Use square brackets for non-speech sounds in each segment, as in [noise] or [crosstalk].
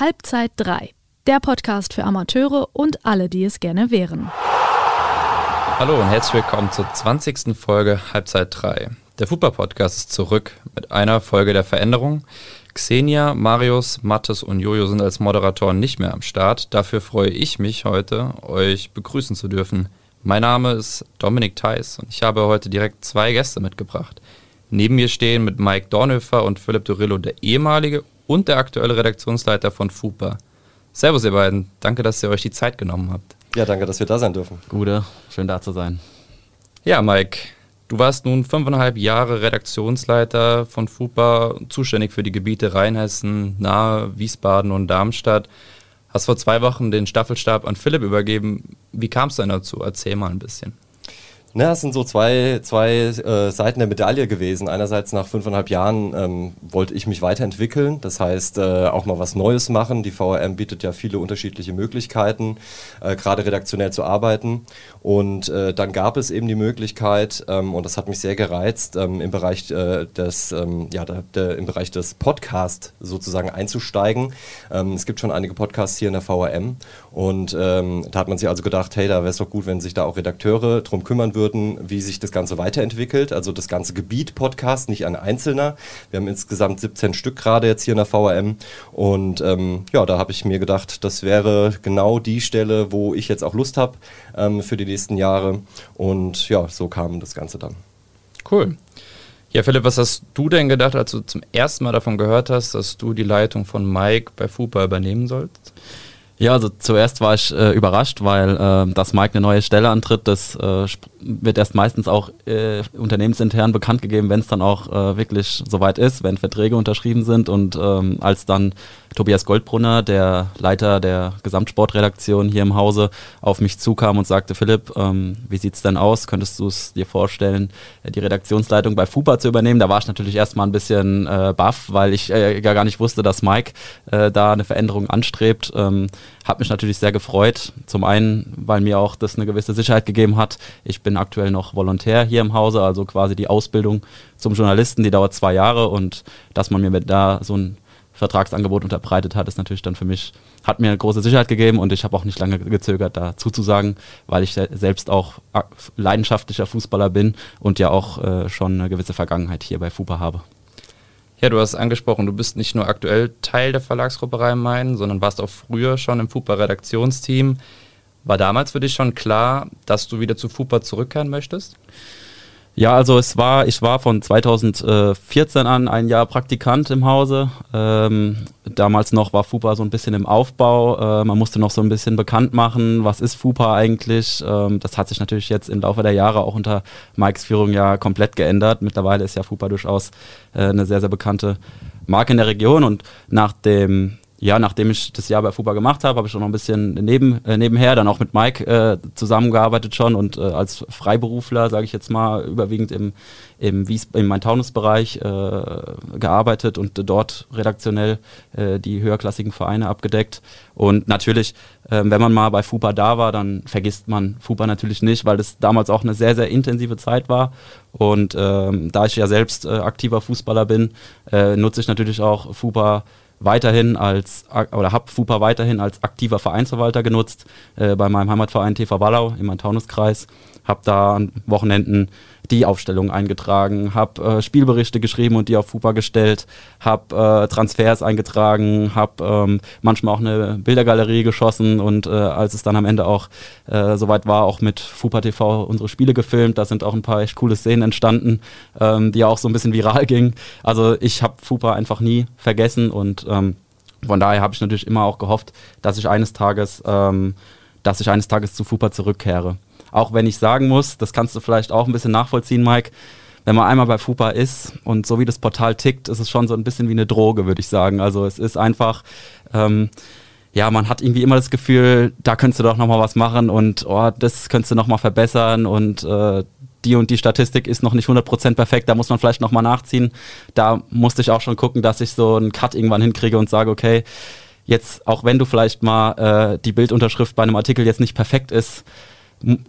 Halbzeit 3, der Podcast für Amateure und alle, die es gerne wären. Hallo und herzlich willkommen zur 20. Folge Halbzeit 3. Der Fußball-Podcast ist zurück mit einer Folge der Veränderung. Xenia, Marius, Mattes und Jojo sind als Moderatoren nicht mehr am Start. Dafür freue ich mich heute, euch begrüßen zu dürfen. Mein Name ist Dominik Theis und ich habe heute direkt zwei Gäste mitgebracht. Neben mir stehen mit Mike Dornhöfer und Philipp Dorillo der ehemalige und der aktuelle Redaktionsleiter von FUPA. Servus ihr beiden, danke, dass ihr euch die Zeit genommen habt. Ja, danke, dass wir da sein dürfen. Gute, schön da zu sein. Ja, Mike, du warst nun fünfeinhalb Jahre Redaktionsleiter von FUPA, zuständig für die Gebiete Rheinhessen, Nahe, Wiesbaden und Darmstadt. Hast vor zwei Wochen den Staffelstab an Philipp übergeben. Wie kam es denn dazu? Erzähl mal ein bisschen. Na, es sind so zwei, zwei äh, Seiten der Medaille gewesen. Einerseits nach fünfeinhalb Jahren ähm, wollte ich mich weiterentwickeln, das heißt äh, auch mal was Neues machen. Die VRM bietet ja viele unterschiedliche Möglichkeiten, äh, gerade redaktionell zu arbeiten. Und äh, dann gab es eben die Möglichkeit, ähm, und das hat mich sehr gereizt, ähm, im Bereich äh, des, ähm, ja, der, der, im Bereich des Podcast sozusagen einzusteigen. Ähm, es gibt schon einige Podcasts hier in der VRM und ähm, da hat man sich also gedacht, hey, da wäre es doch gut, wenn sich da auch Redakteure drum kümmern würden würden, wie sich das Ganze weiterentwickelt. Also das ganze Gebiet Podcast, nicht ein einzelner. Wir haben insgesamt 17 Stück gerade jetzt hier in der VRM. Und ähm, ja, da habe ich mir gedacht, das wäre genau die Stelle, wo ich jetzt auch Lust habe ähm, für die nächsten Jahre. Und ja, so kam das Ganze dann. Cool. Ja, Philipp, was hast du denn gedacht, als du zum ersten Mal davon gehört hast, dass du die Leitung von Mike bei FUPA übernehmen sollst? Ja, also zuerst war ich äh, überrascht, weil äh, dass Mike eine neue Stelle antritt, das äh, wird erst meistens auch äh, unternehmensintern bekannt gegeben, wenn es dann auch äh, wirklich soweit ist, wenn Verträge unterschrieben sind und ähm, als dann Tobias Goldbrunner, der Leiter der Gesamtsportredaktion hier im Hause, auf mich zukam und sagte, Philipp, ähm, wie sieht's denn aus? Könntest du es dir vorstellen, äh, die Redaktionsleitung bei FUPA zu übernehmen? Da war ich natürlich erstmal ein bisschen äh, baff, weil ich äh, gar nicht wusste, dass Mike äh, da eine Veränderung anstrebt. Ähm, hat mich natürlich sehr gefreut. Zum einen, weil mir auch das eine gewisse Sicherheit gegeben hat. Ich bin aktuell noch Volontär hier im Hause, also quasi die Ausbildung zum Journalisten, die dauert zwei Jahre und dass man mir da so ein Vertragsangebot unterbreitet hat, ist natürlich dann für mich, hat mir eine große Sicherheit gegeben und ich habe auch nicht lange gezögert, da zuzusagen, weil ich selbst auch leidenschaftlicher Fußballer bin und ja auch äh, schon eine gewisse Vergangenheit hier bei FUPA habe. Ja, du hast angesprochen, du bist nicht nur aktuell Teil der Verlagsgruppe Rhein-Main, sondern warst auch früher schon im FUPA-Redaktionsteam. War damals für dich schon klar, dass du wieder zu FUPA zurückkehren möchtest? Ja, also es war, ich war von 2014 an ein Jahr Praktikant im Hause. Ähm, damals noch war FUPA so ein bisschen im Aufbau. Äh, man musste noch so ein bisschen bekannt machen, was ist FUPA eigentlich. Ähm, das hat sich natürlich jetzt im Laufe der Jahre auch unter Mikes Führung ja komplett geändert. Mittlerweile ist ja FUPA durchaus äh, eine sehr, sehr bekannte Marke in der Region und nach dem ja, nachdem ich das Jahr bei FUBA gemacht habe, habe ich auch noch ein bisschen neben, äh, nebenher dann auch mit Mike äh, zusammengearbeitet schon und äh, als Freiberufler, sage ich jetzt mal, überwiegend im, im, Wies im Main-Taunus-Bereich äh, gearbeitet und dort redaktionell äh, die höherklassigen Vereine abgedeckt. Und natürlich, äh, wenn man mal bei FUBA da war, dann vergisst man FUBA natürlich nicht, weil das damals auch eine sehr, sehr intensive Zeit war. Und ähm, da ich ja selbst äh, aktiver Fußballer bin, äh, nutze ich natürlich auch FUBA weiterhin als oder habe FUPA weiterhin als aktiver Vereinsverwalter genutzt äh, bei meinem Heimatverein TV Wallau im Antaunuskreis. Habe da an Wochenenden die Aufstellung eingetragen, habe äh, Spielberichte geschrieben und die auf FUPA gestellt, habe äh, Transfers eingetragen, habe ähm, manchmal auch eine Bildergalerie geschossen und äh, als es dann am Ende auch äh, soweit war, auch mit FUPA TV unsere Spiele gefilmt. Da sind auch ein paar echt coole Szenen entstanden, ähm, die auch so ein bisschen viral [laughs] gingen. Also ich habe FUPA einfach nie vergessen und ähm, von daher habe ich natürlich immer auch gehofft, dass ich eines Tages, ähm, dass ich eines Tages zu FUPA zurückkehre. Auch wenn ich sagen muss, das kannst du vielleicht auch ein bisschen nachvollziehen, Mike, wenn man einmal bei FUPA ist und so wie das Portal tickt, ist es schon so ein bisschen wie eine Droge, würde ich sagen. Also es ist einfach, ähm, ja, man hat irgendwie immer das Gefühl, da könntest du doch nochmal was machen und oh, das könntest du nochmal verbessern und äh, die und die Statistik ist noch nicht 100% perfekt, da muss man vielleicht nochmal nachziehen. Da musste ich auch schon gucken, dass ich so einen Cut irgendwann hinkriege und sage, okay, jetzt, auch wenn du vielleicht mal äh, die Bildunterschrift bei einem Artikel jetzt nicht perfekt ist,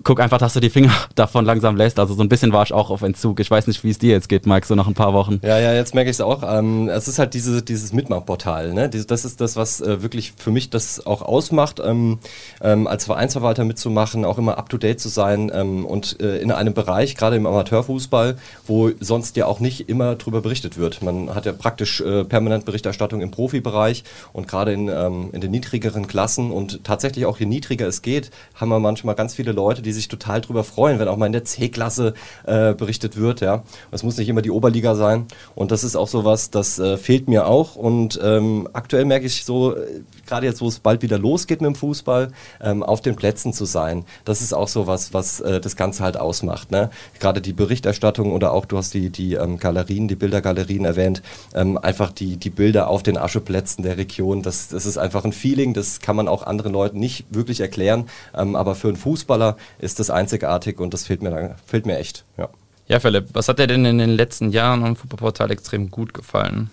guck einfach, dass du die Finger [laughs] davon langsam lässt. Also so ein bisschen war ich auch auf Entzug. Ich weiß nicht, wie es dir jetzt geht, Mike, so nach ein paar Wochen. Ja, ja, jetzt merke ich es auch. Ähm, es ist halt diese, dieses Mitmachportal. Ne? Das ist das, was äh, wirklich für mich das auch ausmacht, ähm, ähm, als Vereinsverwalter mitzumachen, auch immer up-to-date zu sein ähm, und äh, in einem Bereich, gerade im Amateurfußball, wo sonst ja auch nicht immer drüber berichtet wird. Man hat ja praktisch äh, permanent Berichterstattung im Profibereich und gerade in, ähm, in den niedrigeren Klassen und tatsächlich auch je niedriger es geht, haben wir manchmal ganz viele Leute, die sich total drüber freuen, wenn auch mal in der C-Klasse äh, berichtet wird. Ja, es muss nicht immer die Oberliga sein. Und das ist auch so was, das äh, fehlt mir auch. Und ähm, aktuell merke ich so, äh, gerade jetzt, wo es bald wieder losgeht mit dem Fußball, ähm, auf den Plätzen zu sein. Das ist auch so was, was äh, das Ganze halt ausmacht. Ne? Gerade die Berichterstattung oder auch, du hast die, die ähm, Galerien, die Bildergalerien erwähnt, ähm, einfach die, die Bilder auf den Ascheplätzen der Region. Das, das ist einfach ein Feeling, das kann man auch anderen Leuten nicht wirklich erklären. Ähm, aber für einen Fußballer ist das einzigartig und das fehlt mir, fehlt mir echt. Ja. ja, Philipp, was hat dir denn in den letzten Jahren am Fußballportal extrem gut gefallen?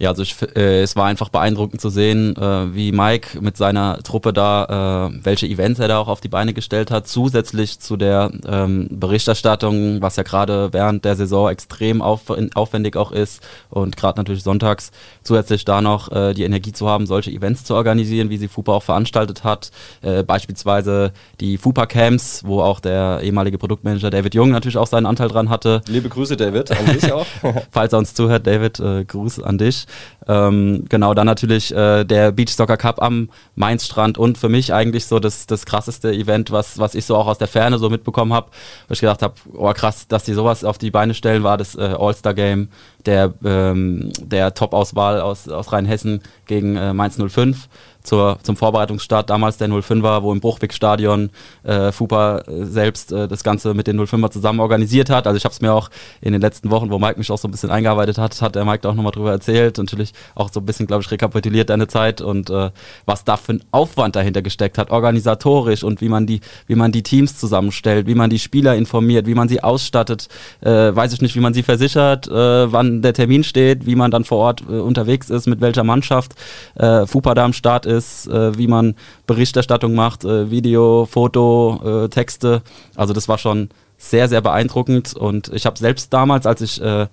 Ja, also ich, äh, es war einfach beeindruckend zu sehen, äh, wie Mike mit seiner Truppe da, äh, welche Events er da auch auf die Beine gestellt hat, zusätzlich zu der ähm, Berichterstattung, was ja gerade während der Saison extrem auf, aufwendig auch ist und gerade natürlich sonntags zusätzlich da noch äh, die Energie zu haben, solche Events zu organisieren, wie sie FUPA auch veranstaltet hat, äh, beispielsweise die FUPA Camps, wo auch der ehemalige Produktmanager David Jung natürlich auch seinen Anteil dran hatte. Liebe Grüße David, an dich auch. [laughs] Falls er uns zuhört, David, äh, Gruß an dich. Ähm, genau, dann natürlich äh, der Beach Soccer Cup am Mainzstrand und für mich eigentlich so das, das krasseste Event, was, was ich so auch aus der Ferne so mitbekommen habe, wo ich gedacht habe, oh krass, dass die sowas auf die Beine stellen, war das äh, All-Star Game der, ähm, der Top-Auswahl aus, aus Rheinhessen gegen äh, Mainz 05 zur, zum Vorbereitungsstart damals der 05er, wo im Bruchweg-Stadion äh, FUPA äh, selbst äh, das Ganze mit den 05er zusammen organisiert hat. Also ich habe es mir auch in den letzten Wochen, wo Mike mich auch so ein bisschen eingearbeitet hat, hat der Mike da auch nochmal drüber erzählt. Natürlich auch so ein bisschen, glaube ich, rekapituliert deine Zeit und äh, was da für ein Aufwand dahinter gesteckt hat, organisatorisch und wie man die, wie man die Teams zusammenstellt, wie man die Spieler informiert, wie man sie ausstattet, äh, weiß ich nicht, wie man sie versichert, äh, wann der Termin steht, wie man dann vor Ort äh, unterwegs ist, mit welcher Mannschaft äh, FUPA da am Start ist, äh, wie man Berichterstattung macht, äh, Video, Foto, äh, Texte. Also das war schon sehr, sehr beeindruckend. Und ich habe selbst damals, als ich äh,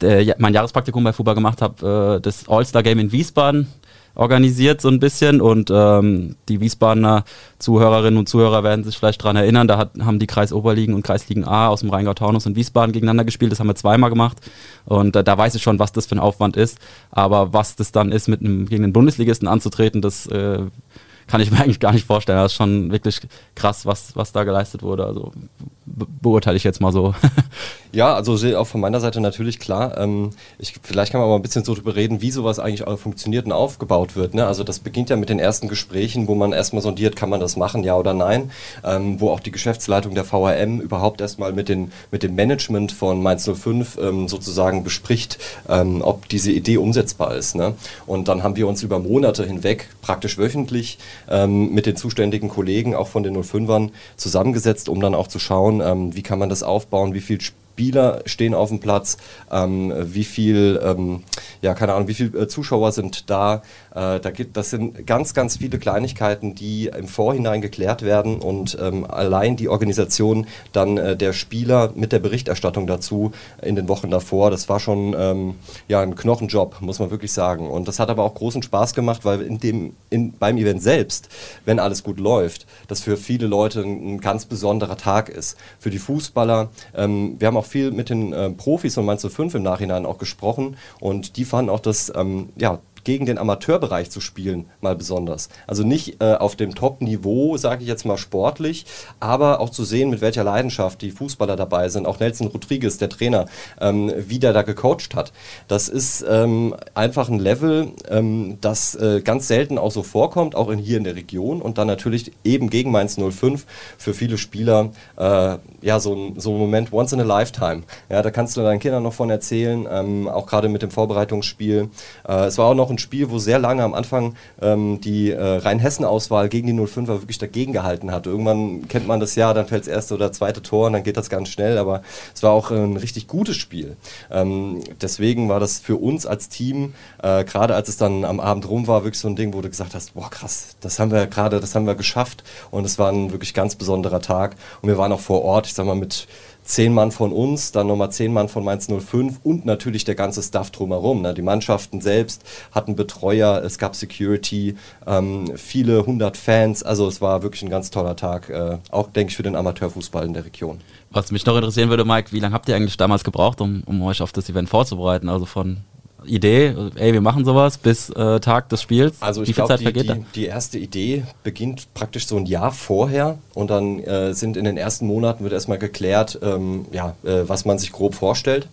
der, mein Jahrespraktikum bei FUBA gemacht habe, äh, das All-Star-Game in Wiesbaden organisiert so ein bisschen und ähm, die Wiesbadener Zuhörerinnen und Zuhörer werden sich vielleicht daran erinnern, da hat, haben die Kreisoberligen und Kreisligen A aus dem Rheingau-Taunus und Wiesbaden gegeneinander gespielt, das haben wir zweimal gemacht und äh, da weiß ich schon, was das für ein Aufwand ist, aber was das dann ist, mit einem, gegen den Bundesligisten anzutreten, das äh, kann ich mir [laughs] eigentlich gar nicht vorstellen. Das ist schon wirklich krass, was, was da geleistet wurde. Also be beurteile ich jetzt mal so. [laughs] Ja, also auch von meiner Seite natürlich klar. Ähm, ich, vielleicht kann man mal ein bisschen so drüber reden, wie sowas eigentlich auch funktioniert und aufgebaut wird. Ne? Also das beginnt ja mit den ersten Gesprächen, wo man erstmal sondiert, kann man das machen, ja oder nein. Ähm, wo auch die Geschäftsleitung der VRM überhaupt erstmal mit, den, mit dem Management von Mainz 05 ähm, sozusagen bespricht, ähm, ob diese Idee umsetzbar ist. Ne? Und dann haben wir uns über Monate hinweg, praktisch wöchentlich, ähm, mit den zuständigen Kollegen, auch von den 05ern, zusammengesetzt, um dann auch zu schauen, ähm, wie kann man das aufbauen, wie viel Spieler stehen auf dem Platz, ähm, wie viel, ähm, ja, keine Ahnung, wie viele äh, Zuschauer sind da. Äh, da gibt, das sind ganz, ganz viele Kleinigkeiten, die im Vorhinein geklärt werden und ähm, allein die Organisation dann äh, der Spieler mit der Berichterstattung dazu in den Wochen davor, das war schon ähm, ja, ein Knochenjob, muss man wirklich sagen. Und das hat aber auch großen Spaß gemacht, weil in dem, in, beim Event selbst, wenn alles gut läuft, das für viele Leute ein, ein ganz besonderer Tag ist. Für die Fußballer, ähm, wir haben auch viel mit den äh, Profis von Mainz 05 im Nachhinein auch gesprochen und die fanden auch das ähm, ja, gegen den Amateurbereich zu spielen, mal besonders. Also nicht äh, auf dem Top-Niveau, sage ich jetzt mal sportlich, aber auch zu sehen, mit welcher Leidenschaft die Fußballer dabei sind. Auch Nelson Rodriguez, der Trainer, ähm, wie der da gecoacht hat. Das ist ähm, einfach ein Level, ähm, das äh, ganz selten auch so vorkommt, auch in, hier in der Region und dann natürlich eben gegen Mainz 05 für viele Spieler äh, ja so ein, so ein Moment once in a lifetime. Ja, da kannst du deinen Kindern noch von erzählen, ähm, auch gerade mit dem Vorbereitungsspiel. Äh, es war auch noch auch ein Spiel, wo sehr lange am Anfang ähm, die äh, Rheinhessen-Auswahl gegen die 05er wirklich dagegen gehalten hat. Irgendwann kennt man das ja, dann fällt das erste oder zweite Tor und dann geht das ganz schnell, aber es war auch ein richtig gutes Spiel. Ähm, deswegen war das für uns als Team, äh, gerade als es dann am Abend rum war, wirklich so ein Ding, wo du gesagt hast, boah krass, das haben wir gerade, das haben wir geschafft und es war ein wirklich ganz besonderer Tag und wir waren auch vor Ort, ich sag mal mit zehn Mann von uns, dann nochmal zehn Mann von Mainz 05 und natürlich der ganze Staff drumherum. Ne? Die Mannschaften selbst hatten Betreuer, es gab Security, ähm, viele hundert Fans. Also es war wirklich ein ganz toller Tag, äh, auch denke ich für den Amateurfußball in der Region. Was mich noch interessieren würde, Mike, wie lange habt ihr eigentlich damals gebraucht, um, um euch auf das Event vorzubereiten? Also von Idee, ey, wir machen sowas bis äh, Tag des Spiels? Also ich glaube, die, die, die, erste Idee beginnt praktisch so ein Jahr vorher und dann äh, sind in den ersten Monaten wird erstmal geklärt, ähm, ja, äh, was man sich grob vorstellt.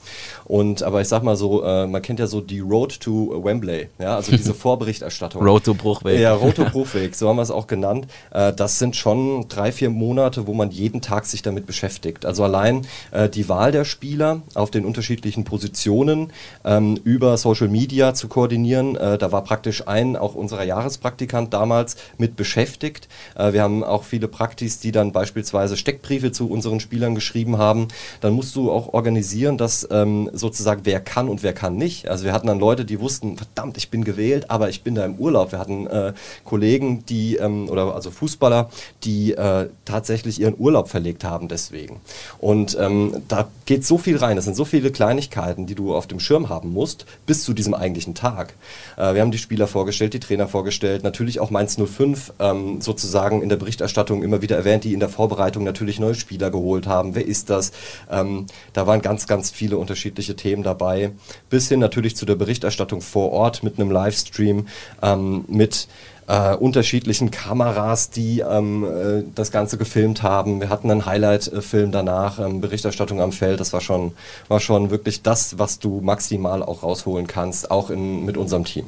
Und aber ich sag mal so, äh, man kennt ja so die Road to Wembley, ja, also diese [laughs] Vorberichterstattung. Road to Bruchweg. Ja, Road to [laughs] Bruchweg, so haben wir es auch genannt. Äh, das sind schon drei, vier Monate, wo man jeden Tag sich damit beschäftigt. Also allein äh, die Wahl der Spieler auf den unterschiedlichen Positionen ähm, über Social Media zu koordinieren. Äh, da war praktisch ein, auch unserer Jahrespraktikant damals mit beschäftigt. Äh, wir haben auch viele Praktis, die dann beispielsweise Steckbriefe zu unseren Spielern geschrieben haben. Dann musst du auch organisieren, dass ähm, sozusagen wer kann und wer kann nicht. Also wir hatten dann Leute, die wussten, verdammt, ich bin gewählt, aber ich bin da im Urlaub. Wir hatten äh, Kollegen, die, ähm, oder also Fußballer, die äh, tatsächlich ihren Urlaub verlegt haben deswegen. Und ähm, da geht so viel rein. Das sind so viele Kleinigkeiten, die du auf dem Schirm haben musst, bis zu diesem eigentlichen Tag. Äh, wir haben die Spieler vorgestellt, die Trainer vorgestellt, natürlich auch Mainz 05 ähm, sozusagen in der Berichterstattung immer wieder erwähnt, die in der Vorbereitung natürlich neue Spieler geholt haben. Wer ist das? Ähm, da waren ganz, ganz viele unterschiedliche Themen dabei. Bis hin natürlich zu der Berichterstattung vor Ort mit einem Livestream, ähm, mit äh, unterschiedlichen Kameras, die ähm, äh, das Ganze gefilmt haben. Wir hatten einen Highlight-Film danach, ähm, Berichterstattung am Feld. Das war schon, war schon wirklich das, was du maximal auch rausholen kannst, auch in, mit unserem Team.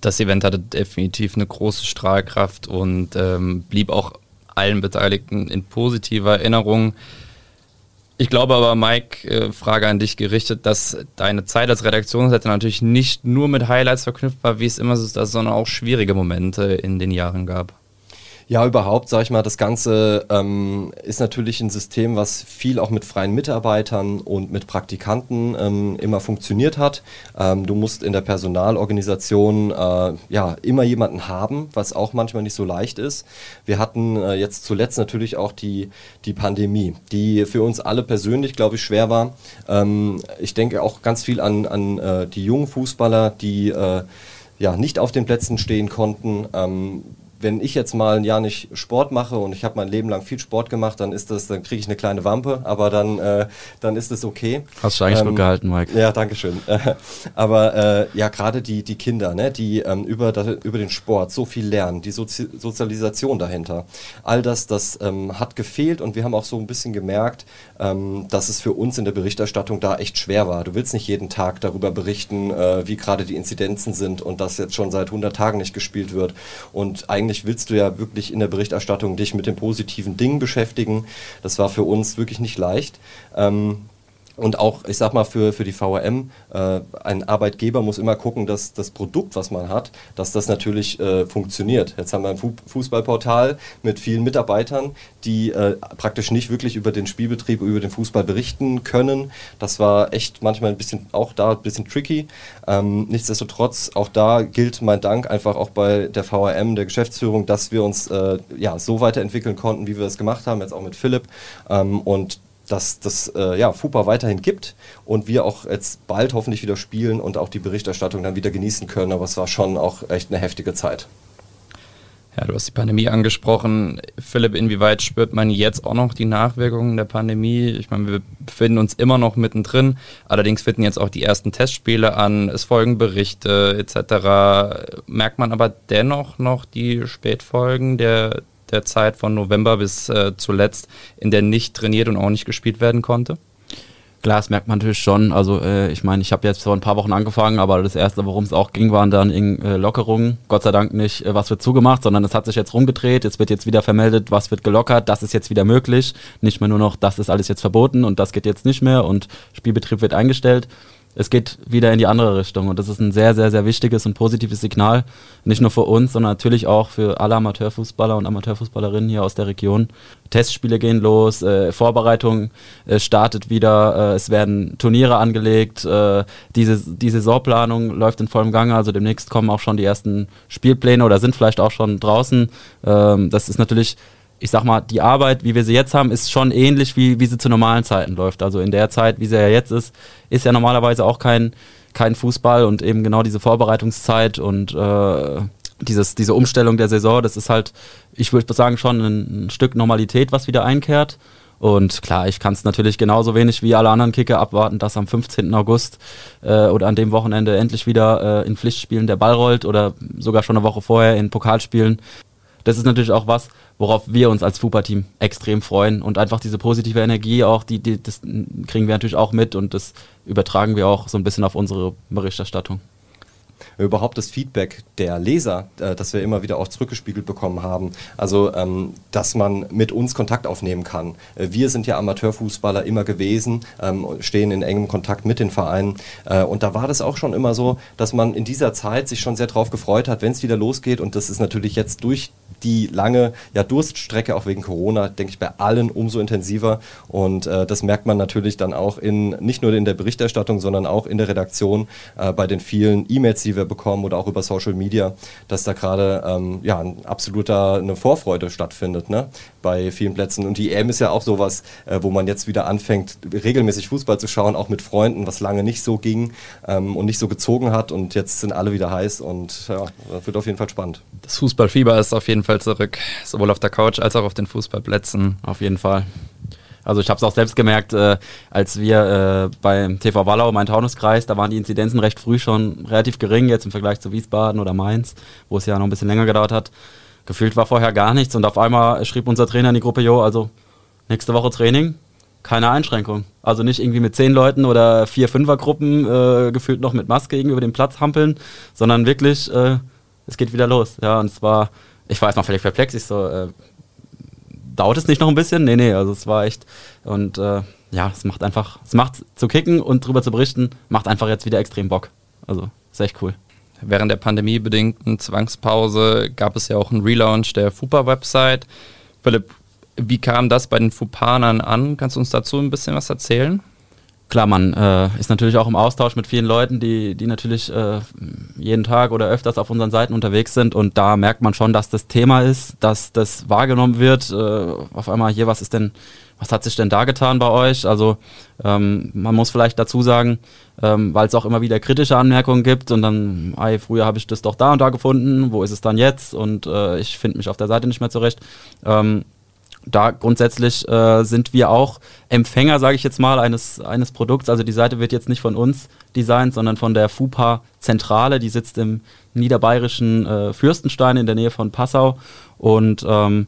Das Event hatte definitiv eine große Strahlkraft und ähm, blieb auch allen Beteiligten in positiver Erinnerung. Ich glaube aber, Mike, äh, Frage an dich gerichtet, dass deine Zeit als Redaktionsleiter natürlich nicht nur mit Highlights verknüpft war, wie es immer so ist, sondern auch schwierige Momente in den Jahren gab. Ja, überhaupt, sage ich mal, das Ganze ähm, ist natürlich ein System, was viel auch mit freien Mitarbeitern und mit Praktikanten ähm, immer funktioniert hat. Ähm, du musst in der Personalorganisation äh, ja immer jemanden haben, was auch manchmal nicht so leicht ist. Wir hatten äh, jetzt zuletzt natürlich auch die, die Pandemie, die für uns alle persönlich, glaube ich, schwer war. Ähm, ich denke auch ganz viel an, an äh, die jungen Fußballer, die äh, ja nicht auf den Plätzen stehen konnten ähm, wenn ich jetzt mal ein Jahr nicht Sport mache und ich habe mein Leben lang viel Sport gemacht, dann ist das, dann kriege ich eine kleine Wampe, aber dann, äh, dann ist es okay. Hast du eigentlich ähm, gut gehalten, Mike? Ja, danke schön. [laughs] aber äh, ja, gerade die, die Kinder, ne, die ähm, über, das, über den Sport so viel lernen, die Sozi Sozialisation dahinter, all das, das ähm, hat gefehlt und wir haben auch so ein bisschen gemerkt, ähm, dass es für uns in der Berichterstattung da echt schwer war. Du willst nicht jeden Tag darüber berichten, äh, wie gerade die Inzidenzen sind und dass jetzt schon seit 100 Tagen nicht gespielt wird und eigentlich eigentlich willst du ja wirklich in der Berichterstattung dich mit den positiven Dingen beschäftigen. Das war für uns wirklich nicht leicht. Ähm, und auch, ich sag mal, für, für die VRM, äh, ein Arbeitgeber muss immer gucken, dass das Produkt, was man hat, dass das natürlich äh, funktioniert. Jetzt haben wir ein Fußballportal mit vielen Mitarbeitern, die äh, praktisch nicht wirklich über den Spielbetrieb, über den Fußball berichten können. Das war echt manchmal ein bisschen, auch da ein bisschen tricky. Ähm, nichtsdestotrotz, auch da gilt mein Dank einfach auch bei der VRM, der Geschäftsführung, dass wir uns äh, ja, so weiterentwickeln konnten, wie wir es gemacht haben, jetzt auch mit Philipp. Ähm, und dass das äh, ja, FUPA weiterhin gibt und wir auch jetzt bald hoffentlich wieder spielen und auch die Berichterstattung dann wieder genießen können. Aber es war schon auch echt eine heftige Zeit. Ja, du hast die Pandemie angesprochen. Philipp, inwieweit spürt man jetzt auch noch die Nachwirkungen der Pandemie? Ich meine, wir befinden uns immer noch mittendrin. Allerdings finden jetzt auch die ersten Testspiele an. Es folgen Berichte etc. Merkt man aber dennoch noch die Spätfolgen der der Zeit von November bis äh, zuletzt, in der nicht trainiert und auch nicht gespielt werden konnte? Klar, das merkt man natürlich schon. Also äh, ich meine, ich habe jetzt vor ein paar Wochen angefangen, aber das erste, worum es auch ging, waren dann in, äh, Lockerungen. Gott sei Dank nicht, äh, was wird zugemacht, sondern es hat sich jetzt rumgedreht. Es wird jetzt wieder vermeldet, was wird gelockert. Das ist jetzt wieder möglich. Nicht mehr nur noch, das ist alles jetzt verboten und das geht jetzt nicht mehr und Spielbetrieb wird eingestellt. Es geht wieder in die andere Richtung. Und das ist ein sehr, sehr, sehr wichtiges und positives Signal. Nicht nur für uns, sondern natürlich auch für alle Amateurfußballer und Amateurfußballerinnen hier aus der Region. Testspiele gehen los, äh, Vorbereitung äh, startet wieder, äh, es werden Turniere angelegt, äh, diese, die Saisonplanung läuft in vollem Gange, also demnächst kommen auch schon die ersten Spielpläne oder sind vielleicht auch schon draußen. Ähm, das ist natürlich ich sag mal, die Arbeit, wie wir sie jetzt haben, ist schon ähnlich, wie, wie sie zu normalen Zeiten läuft. Also in der Zeit, wie sie ja jetzt ist, ist ja normalerweise auch kein, kein Fußball und eben genau diese Vorbereitungszeit und äh, dieses, diese Umstellung der Saison, das ist halt, ich würde sagen, schon ein, ein Stück Normalität, was wieder einkehrt. Und klar, ich kann es natürlich genauso wenig wie alle anderen Kicker abwarten, dass am 15. August äh, oder an dem Wochenende endlich wieder äh, in Pflichtspielen der Ball rollt oder sogar schon eine Woche vorher in Pokalspielen. Das ist natürlich auch was, worauf wir uns als FUPA-Team extrem freuen und einfach diese positive Energie auch, die, die, das kriegen wir natürlich auch mit und das übertragen wir auch so ein bisschen auf unsere Berichterstattung überhaupt das Feedback der Leser, äh, das wir immer wieder auch zurückgespiegelt bekommen haben. Also, ähm, dass man mit uns Kontakt aufnehmen kann. Äh, wir sind ja Amateurfußballer immer gewesen, ähm, stehen in engem Kontakt mit den Vereinen. Äh, und da war das auch schon immer so, dass man in dieser Zeit sich schon sehr darauf gefreut hat, wenn es wieder losgeht. Und das ist natürlich jetzt durch die lange ja, Durststrecke, auch wegen Corona, denke ich, bei allen umso intensiver. Und äh, das merkt man natürlich dann auch in, nicht nur in der Berichterstattung, sondern auch in der Redaktion, äh, bei den vielen E-Mails, die wir bekommen oder auch über Social Media, dass da gerade ähm, ja, ein absoluter eine Vorfreude stattfindet ne? Bei vielen Plätzen. Und die EM ist ja auch sowas, äh, wo man jetzt wieder anfängt, regelmäßig Fußball zu schauen, auch mit Freunden, was lange nicht so ging ähm, und nicht so gezogen hat. Und jetzt sind alle wieder heiß und ja, das wird auf jeden Fall spannend. Das Fußballfieber ist auf jeden Fall zurück, sowohl auf der Couch als auch auf den Fußballplätzen. Auf jeden Fall. Also ich habe es auch selbst gemerkt, äh, als wir äh, beim TV Wallau, mein Taunuskreis, da waren die Inzidenzen recht früh schon relativ gering, jetzt im Vergleich zu Wiesbaden oder Mainz, wo es ja noch ein bisschen länger gedauert hat. Gefühlt war vorher gar nichts und auf einmal schrieb unser Trainer in die Gruppe, jo, also nächste Woche Training, keine Einschränkung. Also nicht irgendwie mit zehn Leuten oder vier Fünfergruppen äh, gefühlt noch mit Maske über den Platz hampeln, sondern wirklich, äh, es geht wieder los. Ja, und zwar, ich war erstmal völlig perplex, ich so, äh, dauert es nicht noch ein bisschen? Nee, nee, also es war echt. Und äh, ja, es macht einfach, es macht zu kicken und drüber zu berichten, macht einfach jetzt wieder extrem Bock. Also ist echt cool. Während der pandemiebedingten Zwangspause gab es ja auch einen Relaunch der FUPA-Website. Philipp, wie kam das bei den FUPanern an? Kannst du uns dazu ein bisschen was erzählen? klar, man äh, ist natürlich auch im Austausch mit vielen Leuten, die, die natürlich äh, jeden Tag oder öfters auf unseren Seiten unterwegs sind und da merkt man schon, dass das Thema ist, dass das wahrgenommen wird. Äh, auf einmal hier, was ist denn, was hat sich denn da getan bei euch? Also ähm, man muss vielleicht dazu sagen, ähm, weil es auch immer wieder kritische Anmerkungen gibt und dann, ey, früher habe ich das doch da und da gefunden, wo ist es dann jetzt? Und äh, ich finde mich auf der Seite nicht mehr zurecht. Ähm, da grundsätzlich äh, sind wir auch Empfänger, sage ich jetzt mal, eines, eines Produkts. Also die Seite wird jetzt nicht von uns designt, sondern von der FUPA-Zentrale. Die sitzt im niederbayerischen äh, Fürstenstein in der Nähe von Passau. Und ähm,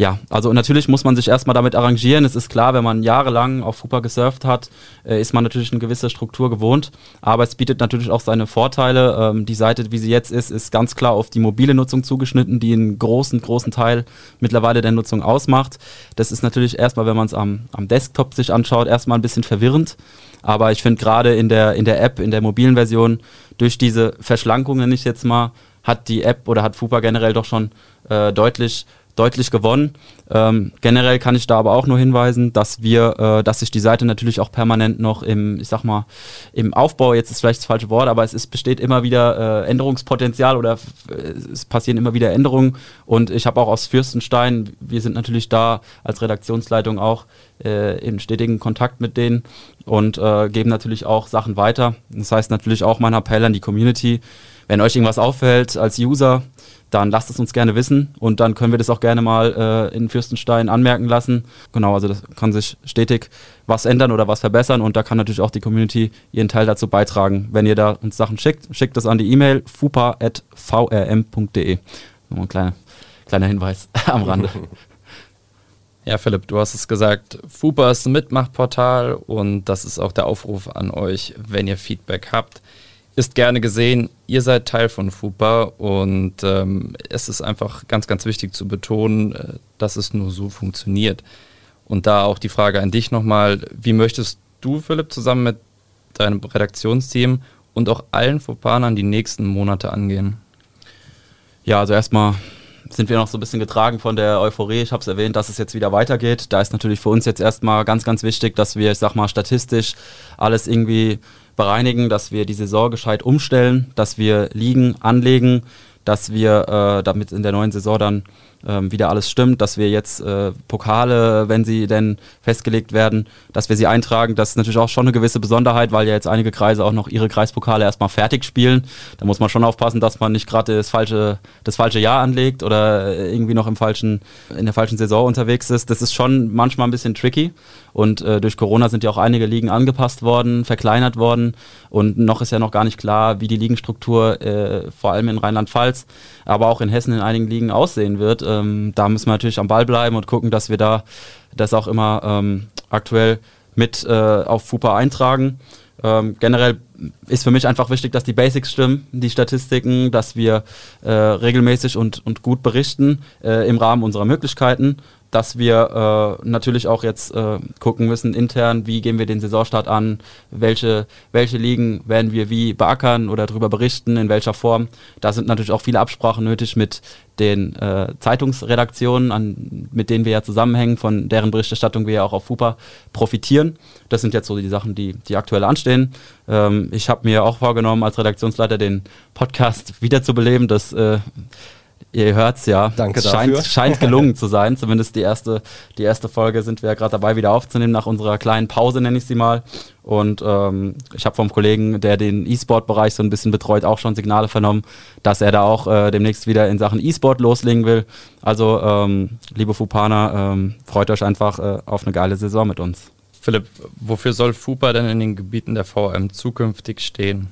ja, also natürlich muss man sich erstmal damit arrangieren. Es ist klar, wenn man jahrelang auf FUPA gesurft hat, äh, ist man natürlich eine gewisse Struktur gewohnt. Aber es bietet natürlich auch seine Vorteile. Ähm, die Seite, wie sie jetzt ist, ist ganz klar auf die mobile Nutzung zugeschnitten, die einen großen, großen Teil mittlerweile der Nutzung ausmacht. Das ist natürlich erstmal, wenn man es am, am Desktop sich anschaut, erstmal ein bisschen verwirrend. Aber ich finde gerade in der, in der App, in der mobilen Version, durch diese Verschlankungen, ich jetzt mal, hat die App oder hat FUPA generell doch schon äh, deutlich deutlich gewonnen. Ähm, generell kann ich da aber auch nur hinweisen, dass wir, äh, dass sich die Seite natürlich auch permanent noch im, ich sag mal, im Aufbau, jetzt ist vielleicht das falsche Wort, aber es ist, besteht immer wieder äh, Änderungspotenzial oder äh, es passieren immer wieder Änderungen. Und ich habe auch aus Fürstenstein, wir sind natürlich da als Redaktionsleitung auch äh, in stetigen Kontakt mit denen und äh, geben natürlich auch Sachen weiter. Das heißt natürlich auch mein Appell an die Community, wenn euch irgendwas auffällt als User, dann lasst es uns gerne wissen und dann können wir das auch gerne mal äh, in Fürstenstein anmerken lassen. Genau, also das kann sich stetig was ändern oder was verbessern und da kann natürlich auch die Community ihren Teil dazu beitragen. Wenn ihr da uns Sachen schickt, schickt das an die E-Mail fupa.vrm.de. Nochmal ein kleiner, kleiner Hinweis [laughs] am Rande. [laughs] Ja, Philipp, du hast es gesagt, FUPA ist ein Mitmachportal und das ist auch der Aufruf an euch, wenn ihr Feedback habt ist gerne gesehen. Ihr seid Teil von FUPA und ähm, es ist einfach ganz, ganz wichtig zu betonen, äh, dass es nur so funktioniert. Und da auch die Frage an dich nochmal, wie möchtest du, Philipp, zusammen mit deinem Redaktionsteam und auch allen Fupanern die nächsten Monate angehen? Ja, also erstmal sind wir noch so ein bisschen getragen von der Euphorie. Ich habe es erwähnt, dass es jetzt wieder weitergeht. Da ist natürlich für uns jetzt erstmal ganz, ganz wichtig, dass wir, ich sag mal, statistisch alles irgendwie bereinigen, dass wir die Saison gescheit umstellen, dass wir liegen, anlegen, dass wir äh, damit in der neuen Saison dann ähm, wieder alles stimmt, dass wir jetzt äh, Pokale, wenn sie denn festgelegt werden, dass wir sie eintragen. Das ist natürlich auch schon eine gewisse Besonderheit, weil ja jetzt einige Kreise auch noch ihre Kreispokale erstmal fertig spielen. Da muss man schon aufpassen, dass man nicht gerade das falsche, das falsche Jahr anlegt oder irgendwie noch im falschen, in der falschen Saison unterwegs ist. Das ist schon manchmal ein bisschen tricky. Und äh, durch Corona sind ja auch einige Ligen angepasst worden, verkleinert worden. Und noch ist ja noch gar nicht klar, wie die Ligenstruktur äh, vor allem in Rheinland-Pfalz, aber auch in Hessen in einigen Ligen aussehen wird. Ähm, da müssen wir natürlich am Ball bleiben und gucken, dass wir da das auch immer ähm, aktuell mit äh, auf FUPA eintragen. Ähm, generell ist für mich einfach wichtig, dass die Basics stimmen, die Statistiken, dass wir äh, regelmäßig und, und gut berichten äh, im Rahmen unserer Möglichkeiten dass wir äh, natürlich auch jetzt äh, gucken müssen intern, wie gehen wir den Saisonstart an, welche, welche Ligen werden wir wie beackern oder darüber berichten, in welcher Form. Da sind natürlich auch viele Absprachen nötig mit den äh, Zeitungsredaktionen, an, mit denen wir ja zusammenhängen, von deren Berichterstattung wir ja auch auf FUPA profitieren. Das sind jetzt so die Sachen, die, die aktuell anstehen. Ähm, ich habe mir auch vorgenommen, als Redaktionsleiter den Podcast [laughs] wiederzubeleben. Das äh, Ihr hört's ja. Danke es scheint, dafür. scheint gelungen [laughs] zu sein. Zumindest die erste, die erste Folge sind wir ja gerade dabei, wieder aufzunehmen, nach unserer kleinen Pause, nenne ich sie mal. Und ähm, ich habe vom Kollegen, der den E-Sport-Bereich so ein bisschen betreut, auch schon Signale vernommen, dass er da auch äh, demnächst wieder in Sachen E-Sport loslegen will. Also, ähm, liebe Fupana, ähm, freut euch einfach äh, auf eine geile Saison mit uns. Philipp, wofür soll FUPA denn in den Gebieten der VM zukünftig stehen?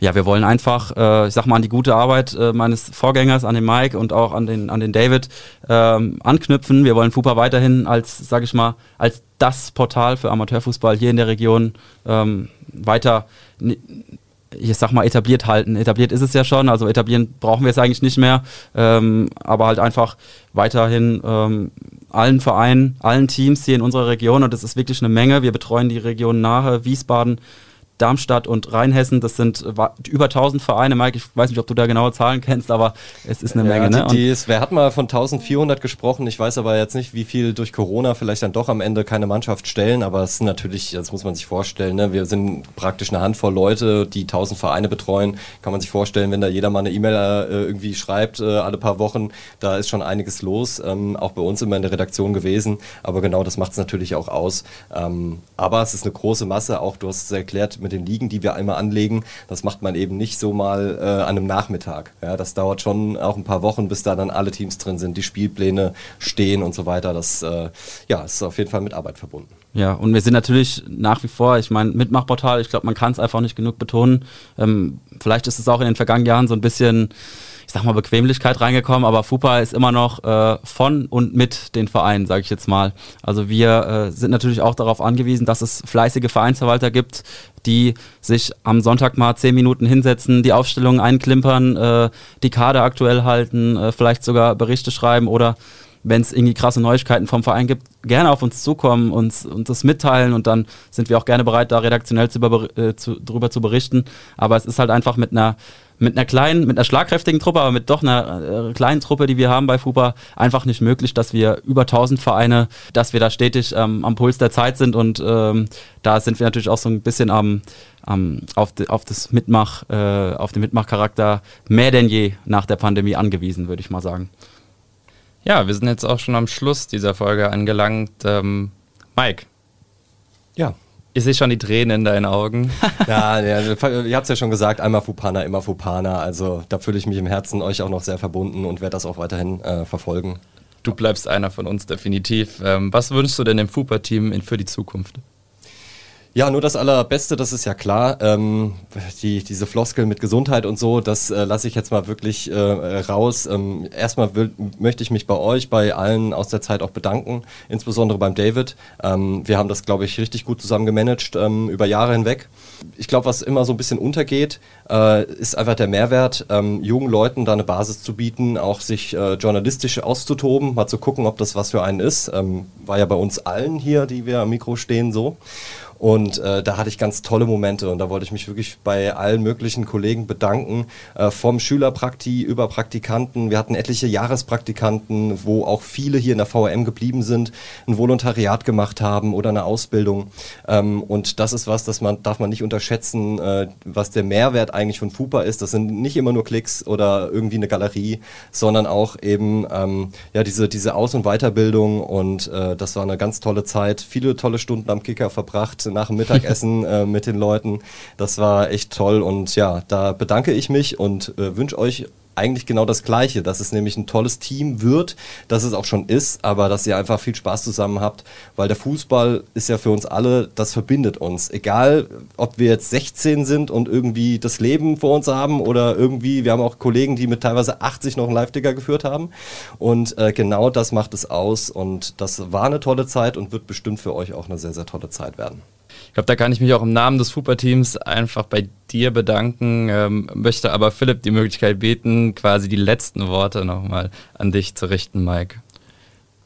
Ja, wir wollen einfach, äh, ich sag mal, an die gute Arbeit äh, meines Vorgängers, an den Mike und auch an den, an den David ähm, anknüpfen. Wir wollen FUPA weiterhin als, sag ich mal, als das Portal für Amateurfußball hier in der Region ähm, weiter, ich sag mal, etabliert halten. Etabliert ist es ja schon, also etablieren brauchen wir es eigentlich nicht mehr, ähm, aber halt einfach weiterhin ähm, allen Vereinen, allen Teams hier in unserer Region und das ist wirklich eine Menge. Wir betreuen die Region Nahe, Wiesbaden, Darmstadt und Rheinhessen, das sind über 1000 Vereine. Mike, ich weiß nicht, ob du da genaue Zahlen kennst, aber es ist eine ja, Menge. Ne? Die, ist, wer hat mal von 1400 gesprochen? Ich weiß aber jetzt nicht, wie viel durch Corona vielleicht dann doch am Ende keine Mannschaft stellen, aber es ist natürlich, das muss man sich vorstellen, ne? wir sind praktisch eine Handvoll Leute, die 1000 Vereine betreuen. Kann man sich vorstellen, wenn da jeder mal eine E-Mail äh, irgendwie schreibt, äh, alle paar Wochen, da ist schon einiges los. Ähm, auch bei uns immer in der Redaktion gewesen, aber genau das macht es natürlich auch aus. Ähm, aber es ist eine große Masse, auch du hast es erklärt, mit den Ligen, die wir einmal anlegen. Das macht man eben nicht so mal äh, an einem Nachmittag. Ja, das dauert schon auch ein paar Wochen, bis da dann alle Teams drin sind, die Spielpläne stehen und so weiter. Das äh, ja, ist auf jeden Fall mit Arbeit verbunden. Ja, und wir sind natürlich nach wie vor, ich meine, Mitmachportal, ich glaube, man kann es einfach nicht genug betonen. Ähm, vielleicht ist es auch in den vergangenen Jahren so ein bisschen ich sag mal, Bequemlichkeit reingekommen, aber FUPA ist immer noch äh, von und mit den Vereinen, sage ich jetzt mal. Also wir äh, sind natürlich auch darauf angewiesen, dass es fleißige Vereinsverwalter gibt, die sich am Sonntag mal zehn Minuten hinsetzen, die Aufstellungen einklimpern, äh, die Kader aktuell halten, äh, vielleicht sogar Berichte schreiben oder wenn es irgendwie krasse Neuigkeiten vom Verein gibt, gerne auf uns zukommen, uns, uns das mitteilen und dann sind wir auch gerne bereit, da redaktionell zu, äh, zu, drüber zu berichten. Aber es ist halt einfach mit einer mit einer kleinen, mit einer schlagkräftigen Truppe, aber mit doch einer äh, kleinen Truppe, die wir haben bei FUPA, einfach nicht möglich, dass wir über 1000 Vereine, dass wir da stetig ähm, am Puls der Zeit sind und ähm, da sind wir natürlich auch so ein bisschen am, am auf, de, auf das Mitmach, äh, auf den Mitmachcharakter mehr denn je nach der Pandemie angewiesen, würde ich mal sagen. Ja, wir sind jetzt auch schon am Schluss dieser Folge angelangt. Ähm, Mike. Ja, ich sehe schon die Tränen in deinen Augen. [laughs] ja, ja, ihr habt es ja schon gesagt, einmal Fupana, immer Fupana. Also da fühle ich mich im Herzen euch auch noch sehr verbunden und werde das auch weiterhin äh, verfolgen. Du bleibst einer von uns definitiv. Ähm, was wünschst du denn dem Fupa-Team für die Zukunft? Ja, nur das Allerbeste, das ist ja klar. Ähm, die, diese Floskel mit Gesundheit und so, das äh, lasse ich jetzt mal wirklich äh, raus. Ähm, erstmal will, möchte ich mich bei euch, bei allen aus der Zeit auch bedanken, insbesondere beim David. Ähm, wir haben das, glaube ich, richtig gut zusammen gemanagt ähm, über Jahre hinweg. Ich glaube, was immer so ein bisschen untergeht, äh, ist einfach der Mehrwert, ähm, jungen Leuten da eine Basis zu bieten, auch sich äh, journalistisch auszutoben, mal zu gucken, ob das was für einen ist. Ähm, war ja bei uns allen hier, die wir am Mikro stehen, so. Und äh, da hatte ich ganz tolle Momente und da wollte ich mich wirklich bei allen möglichen Kollegen bedanken, äh, vom Schülerprakti über Praktikanten. Wir hatten etliche Jahrespraktikanten, wo auch viele hier in der VRM geblieben sind, ein Volontariat gemacht haben oder eine Ausbildung. Ähm, und das ist was, das man darf man nicht unterschätzen, äh, was der Mehrwert eigentlich von FUPA ist. Das sind nicht immer nur Klicks oder irgendwie eine Galerie, sondern auch eben ähm, ja diese diese Aus- und Weiterbildung und äh, das war eine ganz tolle Zeit. Viele tolle Stunden am Kicker verbracht nach dem Mittagessen [laughs] äh, mit den Leuten. Das war echt toll und ja, da bedanke ich mich und äh, wünsche euch eigentlich genau das Gleiche, dass es nämlich ein tolles Team wird, dass es auch schon ist, aber dass ihr einfach viel Spaß zusammen habt, weil der Fußball ist ja für uns alle, das verbindet uns. Egal, ob wir jetzt 16 sind und irgendwie das Leben vor uns haben oder irgendwie, wir haben auch Kollegen, die mit teilweise 80 noch einen Live-Digger geführt haben und äh, genau das macht es aus und das war eine tolle Zeit und wird bestimmt für euch auch eine sehr, sehr tolle Zeit werden. Ich glaube, da kann ich mich auch im Namen des Fußballteams einfach bei dir bedanken, ähm, möchte aber Philipp die Möglichkeit bieten, quasi die letzten Worte nochmal an dich zu richten, Mike.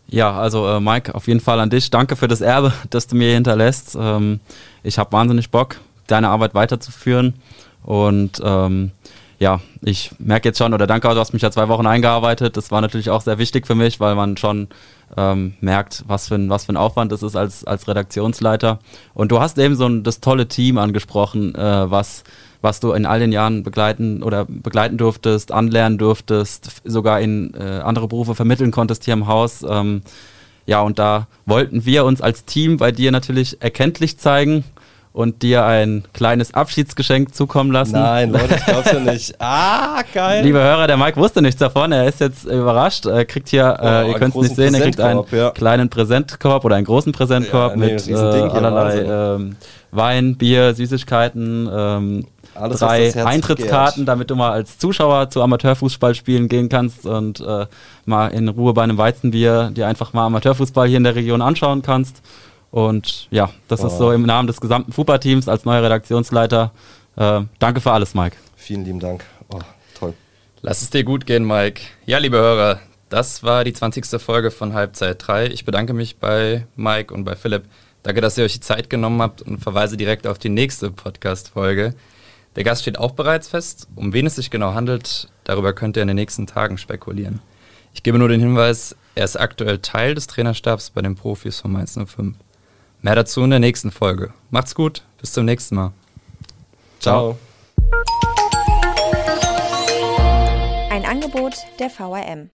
Ja, also äh, Mike, auf jeden Fall an dich. Danke für das Erbe, das du mir hinterlässt. Ähm, ich habe wahnsinnig Bock, deine Arbeit weiterzuführen. Und ähm, ja, ich merke jetzt schon, oder danke, du hast mich ja zwei Wochen eingearbeitet. Das war natürlich auch sehr wichtig für mich, weil man schon ähm, merkt, was für, ein, was für ein Aufwand das ist als, als Redaktionsleiter. Und du hast eben so ein, das tolle Team angesprochen, äh, was, was du in all den Jahren begleiten oder begleiten durftest, anlernen durftest, sogar in äh, andere Berufe vermitteln konntest hier im Haus. Ähm, ja, und da wollten wir uns als Team bei dir natürlich erkenntlich zeigen und dir ein kleines Abschiedsgeschenk zukommen lassen. Nein, Leute, ich glaub's ja [laughs] nicht. Ah, geil. Liebe Hörer, der Mike wusste nichts davon. Er ist jetzt überrascht. Er kriegt hier, oh, äh, ihr könnt es nicht sehen, er kriegt einen ja. kleinen Präsentkorb oder einen großen Präsentkorb ja, nee, mit äh, allerlei ähm, Wein, Bier, Süßigkeiten, ähm, Alles, drei Eintrittskarten, damit du mal als Zuschauer zu Amateurfußball spielen gehen kannst und äh, mal in Ruhe bei einem Weizenbier dir einfach mal Amateurfußball hier in der Region anschauen kannst. Und ja, das oh. ist so im Namen des gesamten FUPA-Teams als neuer Redaktionsleiter. Äh, danke für alles, Mike. Vielen lieben Dank. Oh, toll. Lass es dir gut gehen, Mike. Ja, liebe Hörer, das war die 20. Folge von Halbzeit 3. Ich bedanke mich bei Mike und bei Philipp. Danke, dass ihr euch die Zeit genommen habt und verweise direkt auf die nächste Podcast-Folge. Der Gast steht auch bereits fest. Um wen es sich genau handelt, darüber könnt ihr in den nächsten Tagen spekulieren. Ich gebe nur den Hinweis, er ist aktuell Teil des Trainerstabs bei den Profis von Mainz 05. Mehr dazu in der nächsten Folge. Macht's gut, bis zum nächsten Mal. Ciao. Ein Angebot der VRM.